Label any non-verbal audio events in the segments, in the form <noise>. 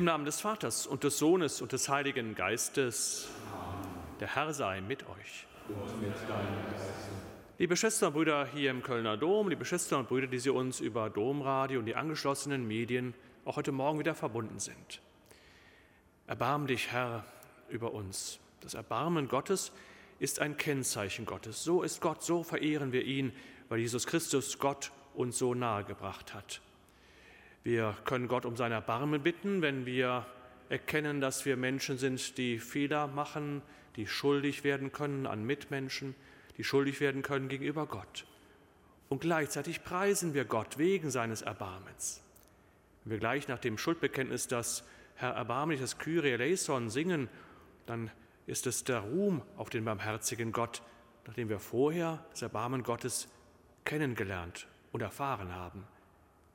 Im Namen des Vaters und des Sohnes und des Heiligen Geistes. Der Herr sei mit euch. Liebe Schwestern und Brüder hier im Kölner Dom, liebe Schwestern und Brüder, die Sie uns über Domradio und die angeschlossenen Medien auch heute Morgen wieder verbunden sind. Erbarm dich, Herr, über uns. Das Erbarmen Gottes ist ein Kennzeichen Gottes. So ist Gott, so verehren wir ihn, weil Jesus Christus Gott uns so nahe gebracht hat. Wir können Gott um sein Erbarmen bitten, wenn wir erkennen, dass wir Menschen sind, die Fehler machen, die schuldig werden können an Mitmenschen, die schuldig werden können gegenüber Gott. Und gleichzeitig preisen wir Gott wegen seines Erbarmens. Wenn wir gleich nach dem Schuldbekenntnis das Herr erbarmlich, das Kyrie eleison singen, dann ist es der Ruhm auf den barmherzigen Gott, nachdem wir vorher das Erbarmen Gottes kennengelernt und erfahren haben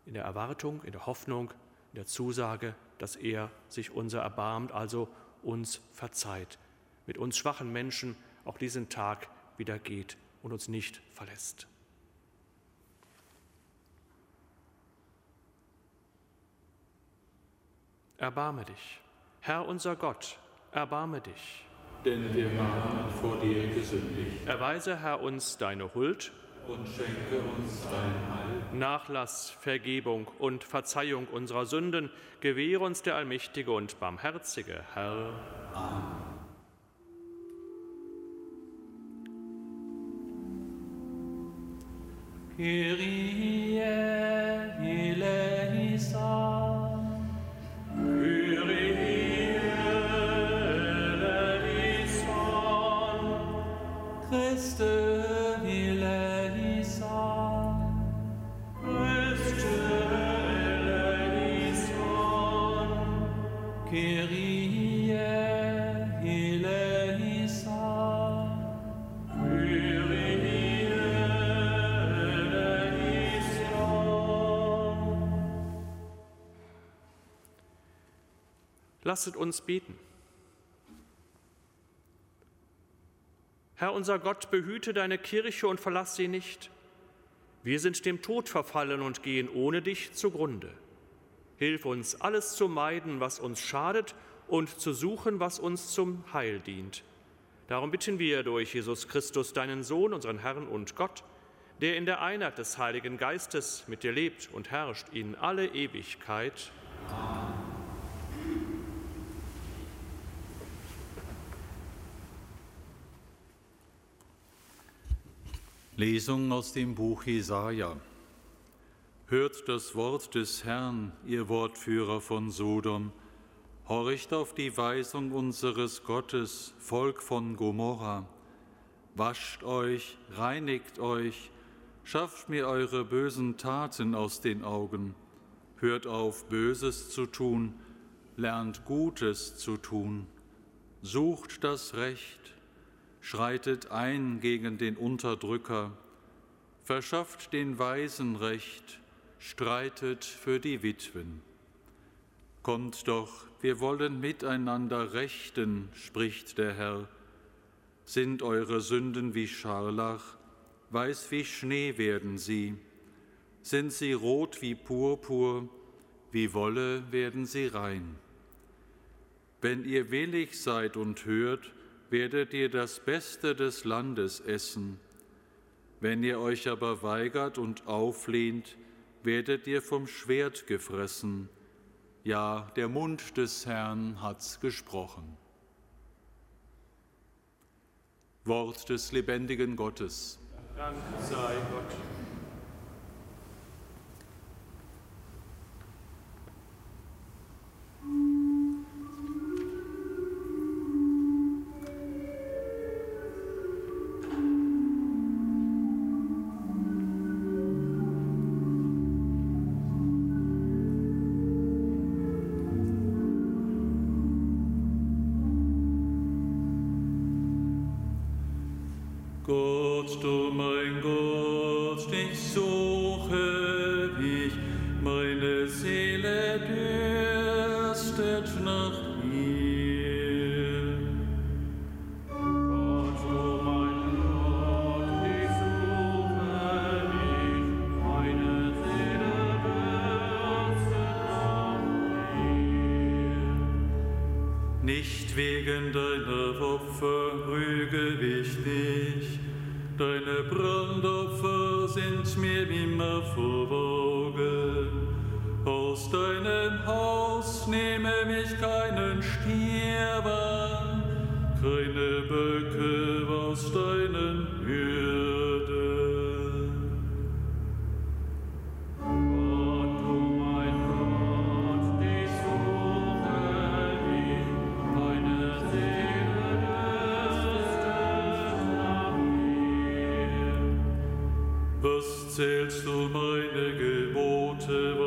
in der Erwartung, in der Hoffnung, in der Zusage, dass er sich unser erbarmt, also uns verzeiht, mit uns schwachen Menschen auch diesen Tag wieder geht und uns nicht verlässt. Erbarme dich, Herr unser Gott, erbarme dich. Denn wir haben vor dir gesündigt. Erweise, Herr, uns deine Huld und schenke uns dein Heil. Nachlass, Vergebung und Verzeihung unserer Sünden gewähre uns der allmächtige und barmherzige Herr. Amen. Kyrie Lasset uns beten. Herr unser Gott, behüte deine Kirche und verlass sie nicht. Wir sind dem Tod verfallen und gehen ohne dich zugrunde. Hilf uns, alles zu meiden, was uns schadet, und zu suchen, was uns zum Heil dient. Darum bitten wir durch Jesus Christus, deinen Sohn, unseren Herrn und Gott, der in der Einheit des Heiligen Geistes mit dir lebt und herrscht in alle Ewigkeit. Lesung aus dem Buch Jesaja. Hört das Wort des Herrn, ihr Wortführer von Sodom. Horcht auf die Weisung unseres Gottes, Volk von Gomorra. Wascht euch, reinigt euch, schafft mir eure bösen Taten aus den Augen. Hört auf, Böses zu tun, lernt Gutes zu tun. Sucht das Recht, schreitet ein gegen den Unterdrücker, verschafft den Weisen Recht, streitet für die Witwen. Kommt doch, wir wollen miteinander rechten, spricht der Herr. Sind eure Sünden wie Scharlach, weiß wie Schnee werden sie. Sind sie rot wie Purpur, wie Wolle werden sie rein. Wenn ihr willig seid und hört, werdet ihr das Beste des Landes essen. Wenn ihr euch aber weigert und auflehnt, werdet ihr vom Schwert gefressen. Ja, der Mund des Herrn hat's gesprochen. Wort des lebendigen Gottes. Dank sei Gott. Zählst du meine Gebote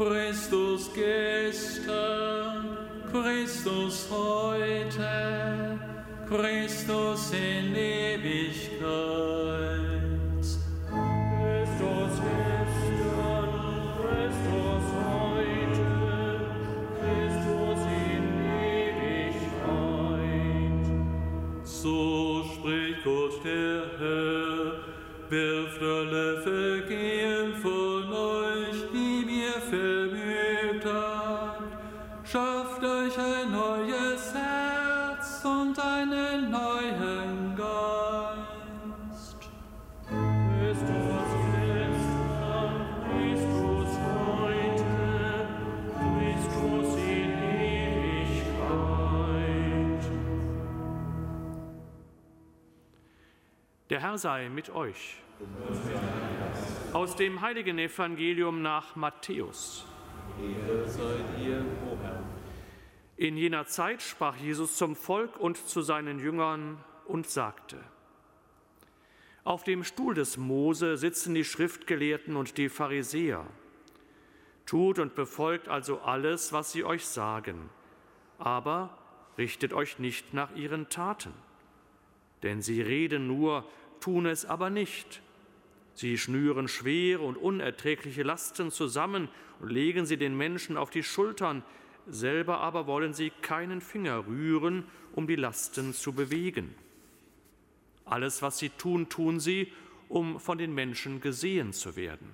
Christus gestern, Christus heute, Christus in Der Herr sei mit euch. Aus dem heiligen Evangelium nach Matthäus. In jener Zeit sprach Jesus zum Volk und zu seinen Jüngern und sagte, Auf dem Stuhl des Mose sitzen die Schriftgelehrten und die Pharisäer. Tut und befolgt also alles, was sie euch sagen, aber richtet euch nicht nach ihren Taten. Denn sie reden nur, tun es aber nicht. Sie schnüren schwere und unerträgliche Lasten zusammen und legen sie den Menschen auf die Schultern, selber aber wollen sie keinen Finger rühren, um die Lasten zu bewegen. Alles, was sie tun, tun sie, um von den Menschen gesehen zu werden.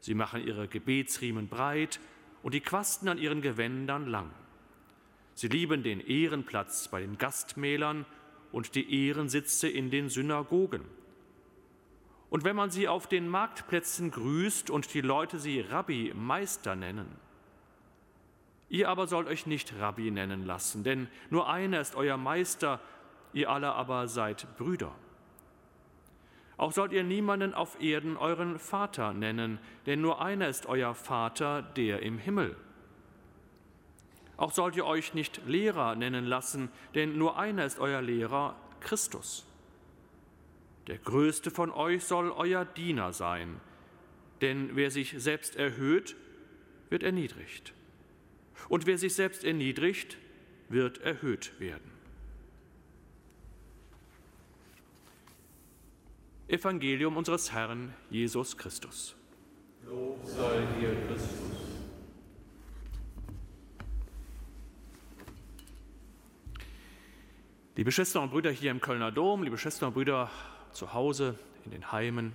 Sie machen ihre Gebetsriemen breit und die Quasten an ihren Gewändern lang. Sie lieben den Ehrenplatz bei den Gastmählern und die Ehrensitze in den Synagogen. Und wenn man sie auf den Marktplätzen grüßt und die Leute sie Rabbi, Meister nennen, ihr aber sollt euch nicht Rabbi nennen lassen, denn nur einer ist euer Meister, ihr alle aber seid Brüder. Auch sollt ihr niemanden auf Erden euren Vater nennen, denn nur einer ist euer Vater, der im Himmel. Auch sollt ihr euch nicht Lehrer nennen lassen, denn nur einer ist euer Lehrer, Christus. Der größte von euch soll euer Diener sein, denn wer sich selbst erhöht, wird erniedrigt. Und wer sich selbst erniedrigt, wird erhöht werden. Evangelium unseres Herrn Jesus Christus. Lob sei dir, Christus. Liebe Schwestern und Brüder hier im Kölner Dom, liebe Schwestern und Brüder zu Hause, in den Heimen,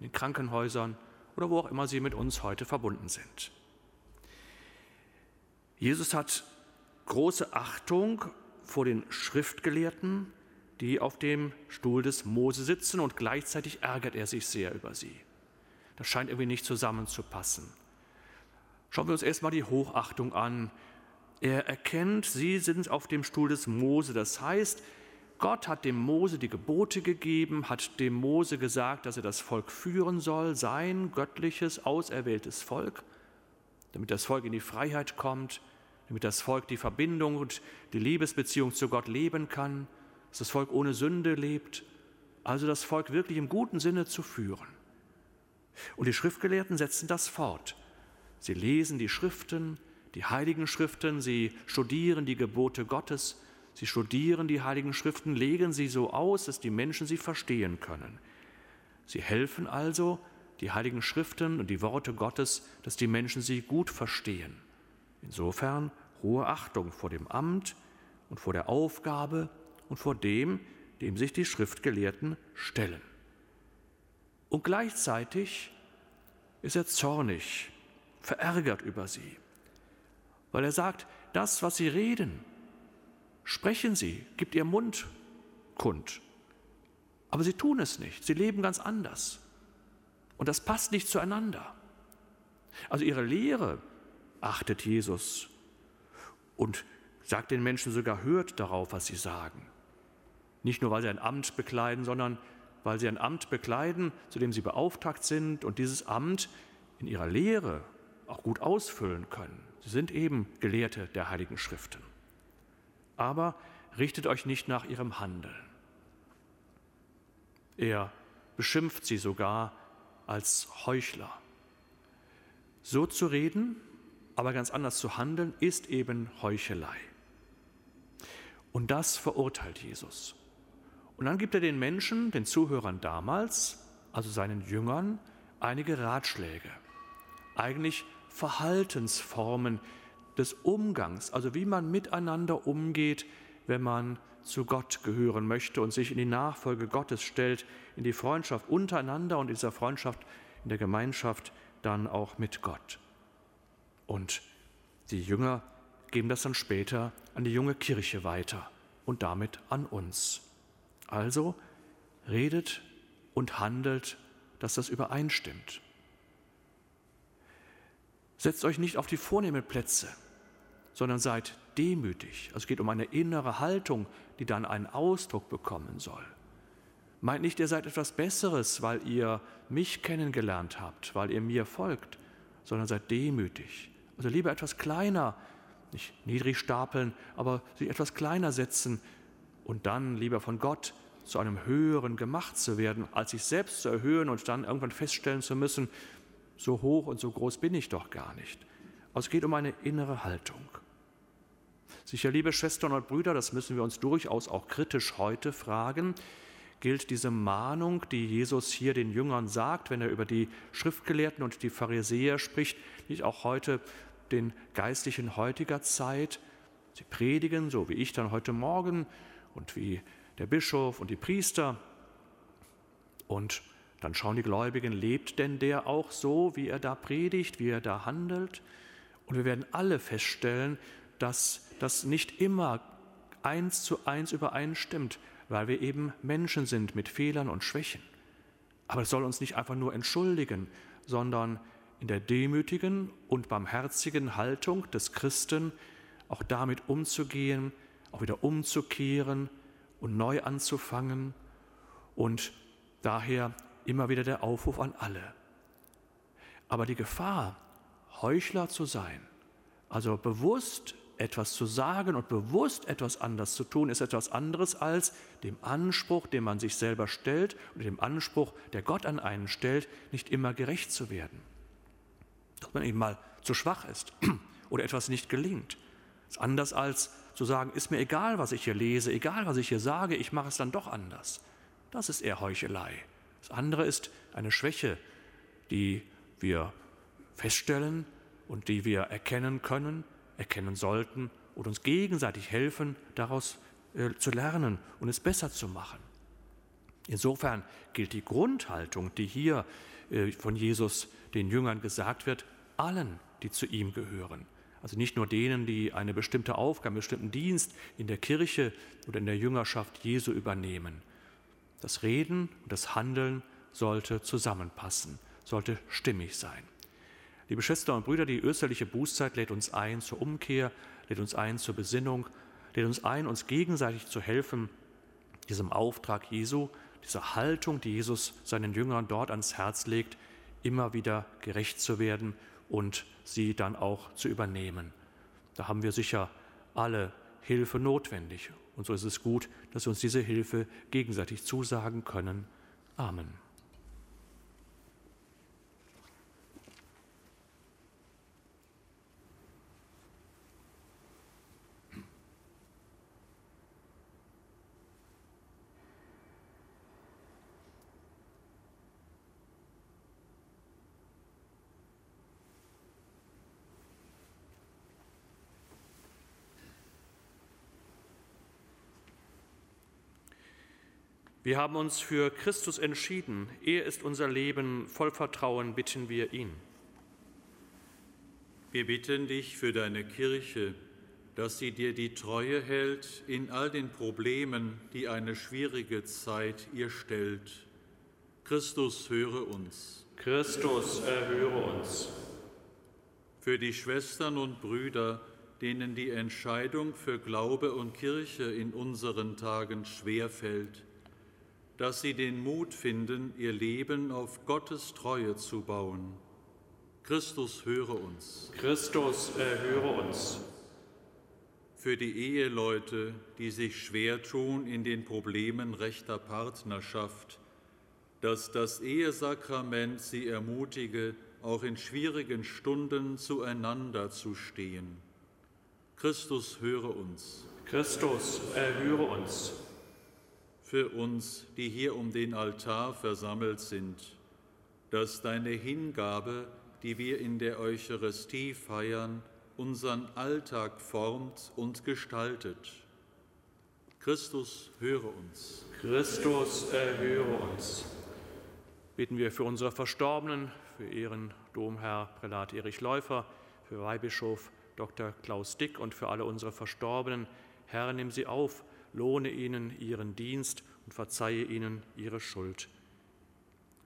in den Krankenhäusern oder wo auch immer sie mit uns heute verbunden sind. Jesus hat große Achtung vor den Schriftgelehrten, die auf dem Stuhl des Mose sitzen und gleichzeitig ärgert er sich sehr über sie. Das scheint irgendwie nicht zusammenzupassen. Schauen wir uns erstmal die Hochachtung an. Er erkennt, sie sind auf dem Stuhl des Mose. Das heißt, Gott hat dem Mose die Gebote gegeben, hat dem Mose gesagt, dass er das Volk führen soll, sein göttliches, auserwähltes Volk, damit das Volk in die Freiheit kommt, damit das Volk die Verbindung und die Liebesbeziehung zu Gott leben kann, dass das Volk ohne Sünde lebt, also das Volk wirklich im guten Sinne zu führen. Und die Schriftgelehrten setzen das fort. Sie lesen die Schriften, die heiligen Schriften, sie studieren die Gebote Gottes, sie studieren die heiligen Schriften, legen sie so aus, dass die Menschen sie verstehen können. Sie helfen also, die heiligen Schriften und die Worte Gottes, dass die Menschen sie gut verstehen. Insofern hohe Achtung vor dem Amt und vor der Aufgabe und vor dem, dem sich die Schriftgelehrten stellen. Und gleichzeitig ist er zornig, verärgert über sie, weil er sagt, das, was sie reden, sprechen sie, gibt ihr Mund kund. Aber sie tun es nicht, sie leben ganz anders. Und das passt nicht zueinander. Also ihre Lehre achtet Jesus und sagt den Menschen sogar, hört darauf, was sie sagen. Nicht nur, weil sie ein Amt bekleiden, sondern weil sie ein Amt bekleiden, zu dem sie beauftragt sind und dieses Amt in ihrer Lehre auch gut ausfüllen können. Sie sind eben Gelehrte der Heiligen Schriften. Aber richtet euch nicht nach ihrem Handeln. Er beschimpft sie sogar als Heuchler. So zu reden, aber ganz anders zu handeln, ist eben Heuchelei. Und das verurteilt Jesus. Und dann gibt er den Menschen, den Zuhörern damals, also seinen Jüngern, einige Ratschläge, eigentlich Verhaltensformen des Umgangs, also wie man miteinander umgeht, wenn man zu Gott gehören möchte und sich in die Nachfolge Gottes stellt, in die Freundschaft untereinander und dieser Freundschaft in der Gemeinschaft dann auch mit Gott. Und die Jünger geben das dann später an die junge Kirche weiter und damit an uns. Also redet und handelt, dass das übereinstimmt. Setzt euch nicht auf die vornehmen Plätze, sondern seid demütig. Also es geht um eine innere Haltung, die dann einen Ausdruck bekommen soll. Meint nicht, ihr seid etwas Besseres, weil ihr mich kennengelernt habt, weil ihr mir folgt, sondern seid demütig. Also lieber etwas kleiner, nicht niedrig stapeln, aber sich etwas kleiner setzen und dann lieber von Gott zu einem Höheren gemacht zu werden, als sich selbst zu erhöhen und dann irgendwann feststellen zu müssen, so hoch und so groß bin ich doch gar nicht. Es geht um eine innere Haltung. Sicher, liebe Schwestern und Brüder, das müssen wir uns durchaus auch kritisch heute fragen, gilt diese Mahnung, die Jesus hier den Jüngern sagt, wenn er über die Schriftgelehrten und die Pharisäer spricht, nicht auch heute den Geistlichen heutiger Zeit. Sie predigen, so wie ich dann heute Morgen und wie der Bischof und die Priester. Und dann schauen die Gläubigen, lebt denn der auch so, wie er da predigt, wie er da handelt? Und wir werden alle feststellen, dass das nicht immer eins zu eins übereinstimmt, weil wir eben Menschen sind mit Fehlern und Schwächen. Aber es soll uns nicht einfach nur entschuldigen, sondern in der demütigen und barmherzigen Haltung des Christen auch damit umzugehen, auch wieder umzukehren und neu anzufangen und daher immer wieder der Aufruf an alle. Aber die Gefahr, Heuchler zu sein, also bewusst etwas zu sagen und bewusst etwas anders zu tun, ist etwas anderes als dem Anspruch, den man sich selber stellt und dem Anspruch, der Gott an einen stellt, nicht immer gerecht zu werden. Dass man eben mal zu schwach ist <clears throat> oder etwas nicht gelingt. Das ist anders als zu sagen, ist mir egal, was ich hier lese, egal, was ich hier sage, ich mache es dann doch anders. Das ist eher Heuchelei. Das andere ist eine Schwäche, die wir feststellen und die wir erkennen können, erkennen sollten und uns gegenseitig helfen, daraus äh, zu lernen und es besser zu machen. Insofern gilt die Grundhaltung, die hier äh, von Jesus den Jüngern gesagt wird, allen, die zu ihm gehören. Also nicht nur denen, die eine bestimmte Aufgabe, einen bestimmten Dienst in der Kirche oder in der Jüngerschaft Jesu übernehmen. Das Reden und das Handeln sollte zusammenpassen, sollte stimmig sein. Liebe Schwestern und Brüder, die österliche Bußzeit lädt uns ein zur Umkehr, lädt uns ein zur Besinnung, lädt uns ein, uns gegenseitig zu helfen, diesem Auftrag Jesu, dieser Haltung, die Jesus seinen Jüngern dort ans Herz legt, immer wieder gerecht zu werden und sie dann auch zu übernehmen. Da haben wir sicher alle Hilfe notwendig. Und so ist es gut, dass wir uns diese Hilfe gegenseitig zusagen können. Amen. Wir haben uns für Christus entschieden. Er ist unser Leben. Voll Vertrauen bitten wir ihn. Wir bitten dich für deine Kirche, dass sie dir die Treue hält in all den Problemen, die eine schwierige Zeit ihr stellt. Christus, höre uns. Christus, erhöre uns. Für die Schwestern und Brüder, denen die Entscheidung für Glaube und Kirche in unseren Tagen schwer fällt, dass sie den Mut finden, ihr Leben auf Gottes Treue zu bauen. Christus höre uns. Christus erhöre uns. Für die Eheleute, die sich schwer tun in den Problemen rechter Partnerschaft, dass das Ehesakrament sie ermutige, auch in schwierigen Stunden zueinander zu stehen. Christus höre uns. Christus erhöre uns für uns, die hier um den Altar versammelt sind, dass deine Hingabe, die wir in der Eucharistie feiern, unseren Alltag formt und gestaltet. Christus, höre uns. Christus, erhöre uns. Beten wir für unsere Verstorbenen, für Ehren Domherr Prälat Erich Läufer, für Weihbischof Dr. Klaus Dick und für alle unsere Verstorbenen. Herr, nimm sie auf lohne ihnen ihren Dienst und verzeihe ihnen ihre Schuld.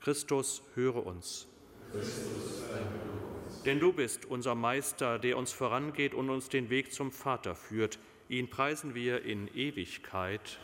Christus, höre uns. Christus, Denn du bist unser Meister, der uns vorangeht und uns den Weg zum Vater führt. Ihn preisen wir in Ewigkeit.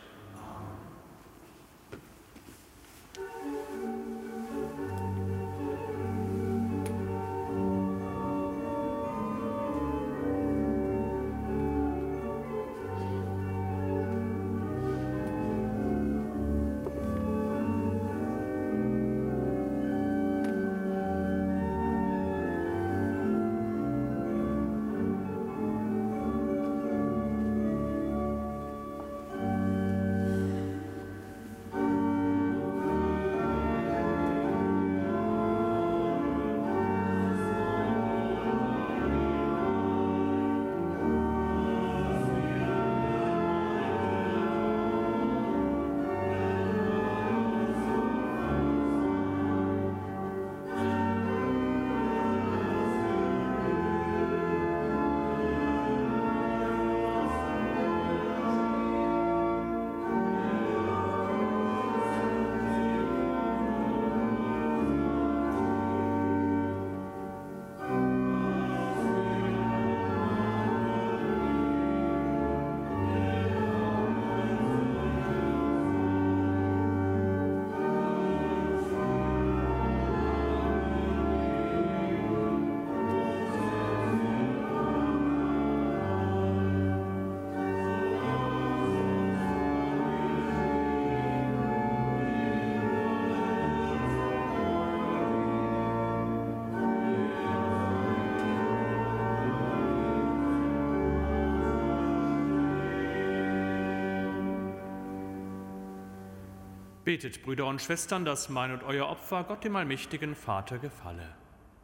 Betet, Brüder und Schwestern, dass mein und euer Opfer Gott dem allmächtigen Vater gefalle.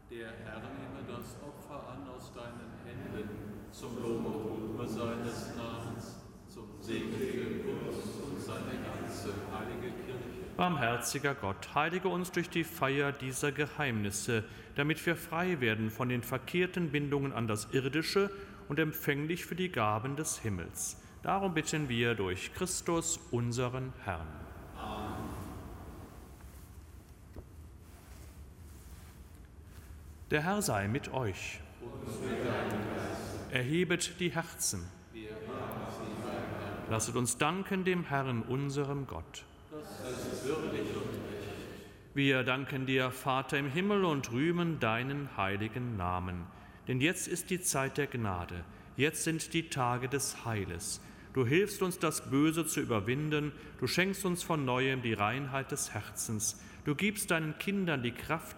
Der Herr nehme das Opfer an aus deinen Händen zum Lob und Ruhe seines Namens, zum Segen für uns und seine ganze heilige Kirche. Barmherziger Gott, heilige uns durch die Feier dieser Geheimnisse, damit wir frei werden von den verkehrten Bindungen an das Irdische und empfänglich für die Gaben des Himmels. Darum bitten wir durch Christus, unseren Herrn. Der Herr sei mit euch. Erhebet die Herzen. Lasset uns danken dem Herrn, unserem Gott. Wir danken dir, Vater im Himmel, und rühmen deinen heiligen Namen. Denn jetzt ist die Zeit der Gnade, jetzt sind die Tage des Heiles. Du hilfst uns, das Böse zu überwinden, du schenkst uns von neuem die Reinheit des Herzens, du gibst deinen Kindern die Kraft,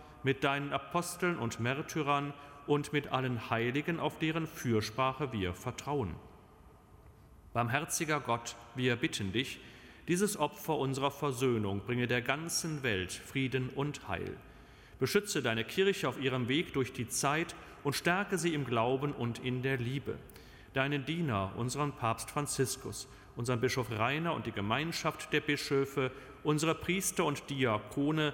mit deinen Aposteln und Märtyrern und mit allen Heiligen, auf deren Fürsprache wir vertrauen. Barmherziger Gott, wir bitten dich, dieses Opfer unserer Versöhnung bringe der ganzen Welt Frieden und Heil. Beschütze deine Kirche auf ihrem Weg durch die Zeit und stärke sie im Glauben und in der Liebe. Deinen Diener, unseren Papst Franziskus, unseren Bischof Rainer und die Gemeinschaft der Bischöfe, unsere Priester und Diakone,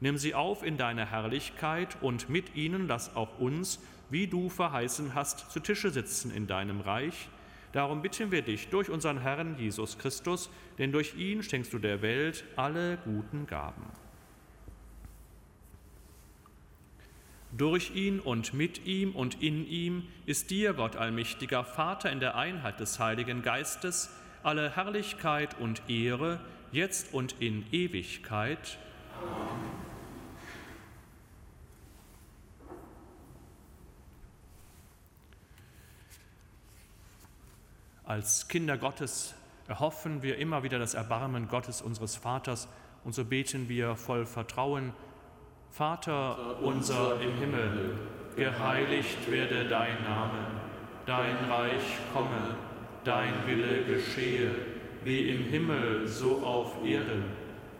Nimm sie auf in deine Herrlichkeit und mit ihnen lass auch uns, wie du verheißen hast, zu Tische sitzen in deinem Reich. Darum bitten wir dich durch unseren Herrn Jesus Christus, denn durch ihn schenkst du der Welt alle guten Gaben. Durch ihn und mit ihm und in ihm ist dir, Gott allmächtiger Vater, in der Einheit des Heiligen Geistes, alle Herrlichkeit und Ehre, jetzt und in Ewigkeit. Als Kinder Gottes erhoffen wir immer wieder das Erbarmen Gottes unseres Vaters und so beten wir voll Vertrauen. Vater unser im Himmel, geheiligt werde dein Name, dein Reich komme, dein Wille geschehe, wie im Himmel so auf Erden.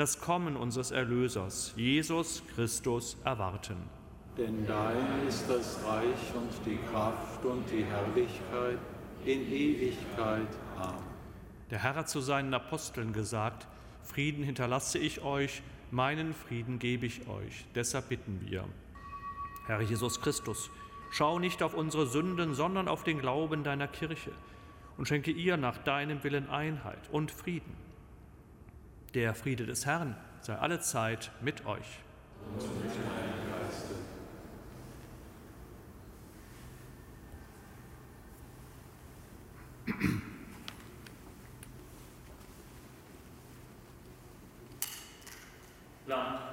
das Kommen unseres Erlösers, Jesus Christus, erwarten. Denn dein ist das Reich und die Kraft und die Herrlichkeit in Ewigkeit. Amen. Der Herr hat zu seinen Aposteln gesagt, Frieden hinterlasse ich euch, meinen Frieden gebe ich euch. Deshalb bitten wir. Herr Jesus Christus, schau nicht auf unsere Sünden, sondern auf den Glauben deiner Kirche und schenke ihr nach deinem Willen Einheit und Frieden. Der Friede des Herrn sei allezeit mit euch. Und mit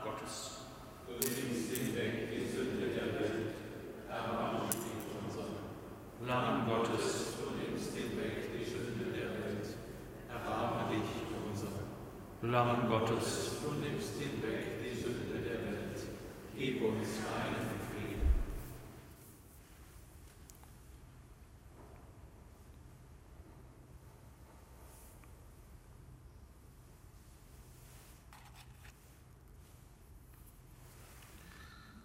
Gottes. Du nimmst hinweg die Sünde der Welt, erbarme dich unser. Lamm Gottes. Du nimmst hinweg die Sünde der Welt, erbarme dich unser. Lamm Gottes. Du nimmst hinweg die Sünde der Welt, gib uns deinen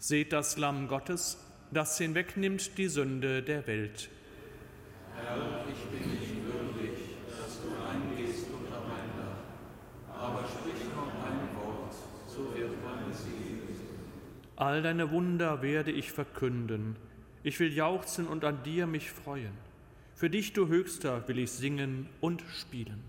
Seht das Lamm Gottes, das hinwegnimmt die Sünde der Welt. Herr, ich bin nicht würdig, dass du eingehst unter mein Dach, aber sprich noch ein Wort, so wird meine Seele. All deine Wunder werde ich verkünden. Ich will jauchzen und an dir mich freuen. Für dich, du Höchster, will ich singen und spielen.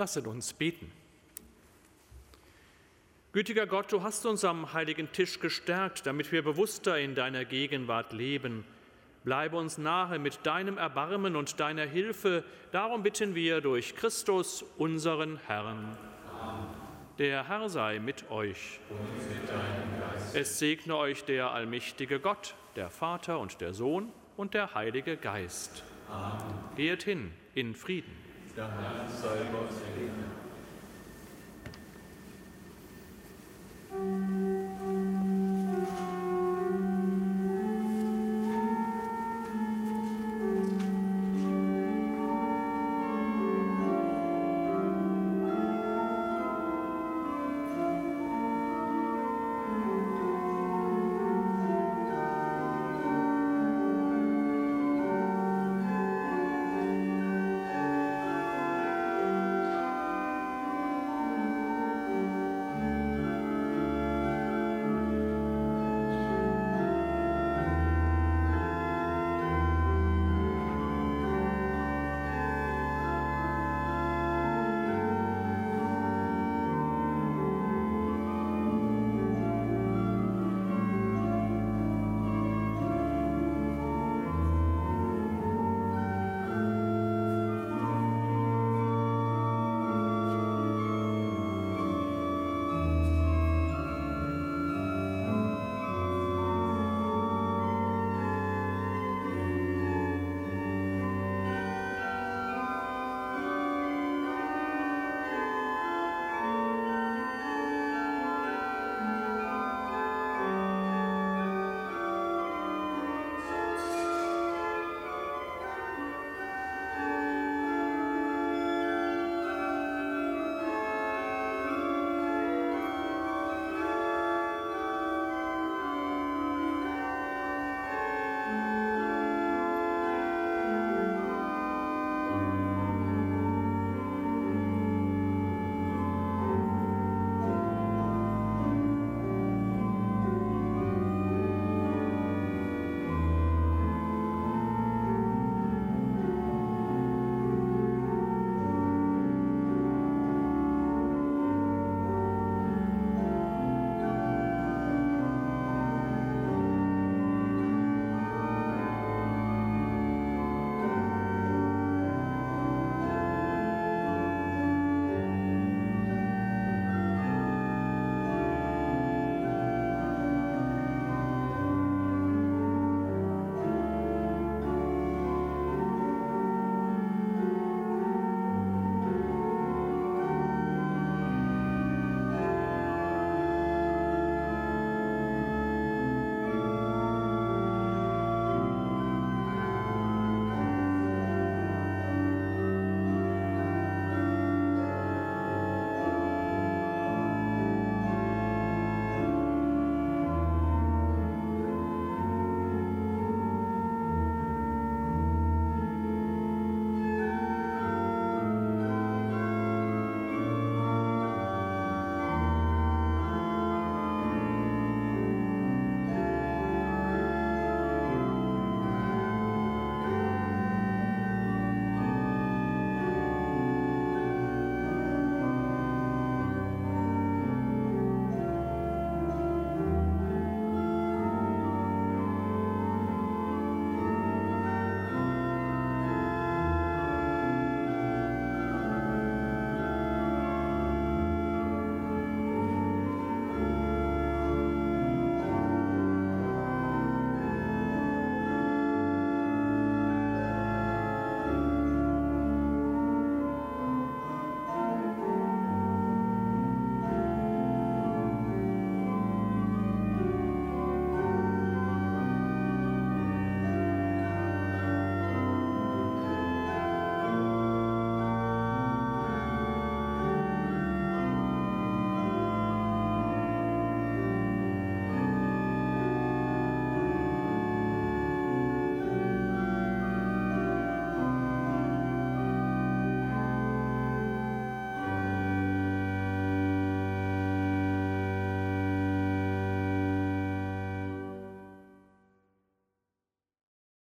Lasset uns beten. Gütiger Gott, du hast uns am heiligen Tisch gestärkt, damit wir bewusster in deiner Gegenwart leben. Bleibe uns nahe mit deinem Erbarmen und deiner Hilfe. Darum bitten wir durch Christus, unseren Herrn. Der Herr sei mit euch. Es segne euch der allmächtige Gott, der Vater und der Sohn und der Heilige Geist. Amen. Geht hin in Frieden. Der Herr sei Gott segnen.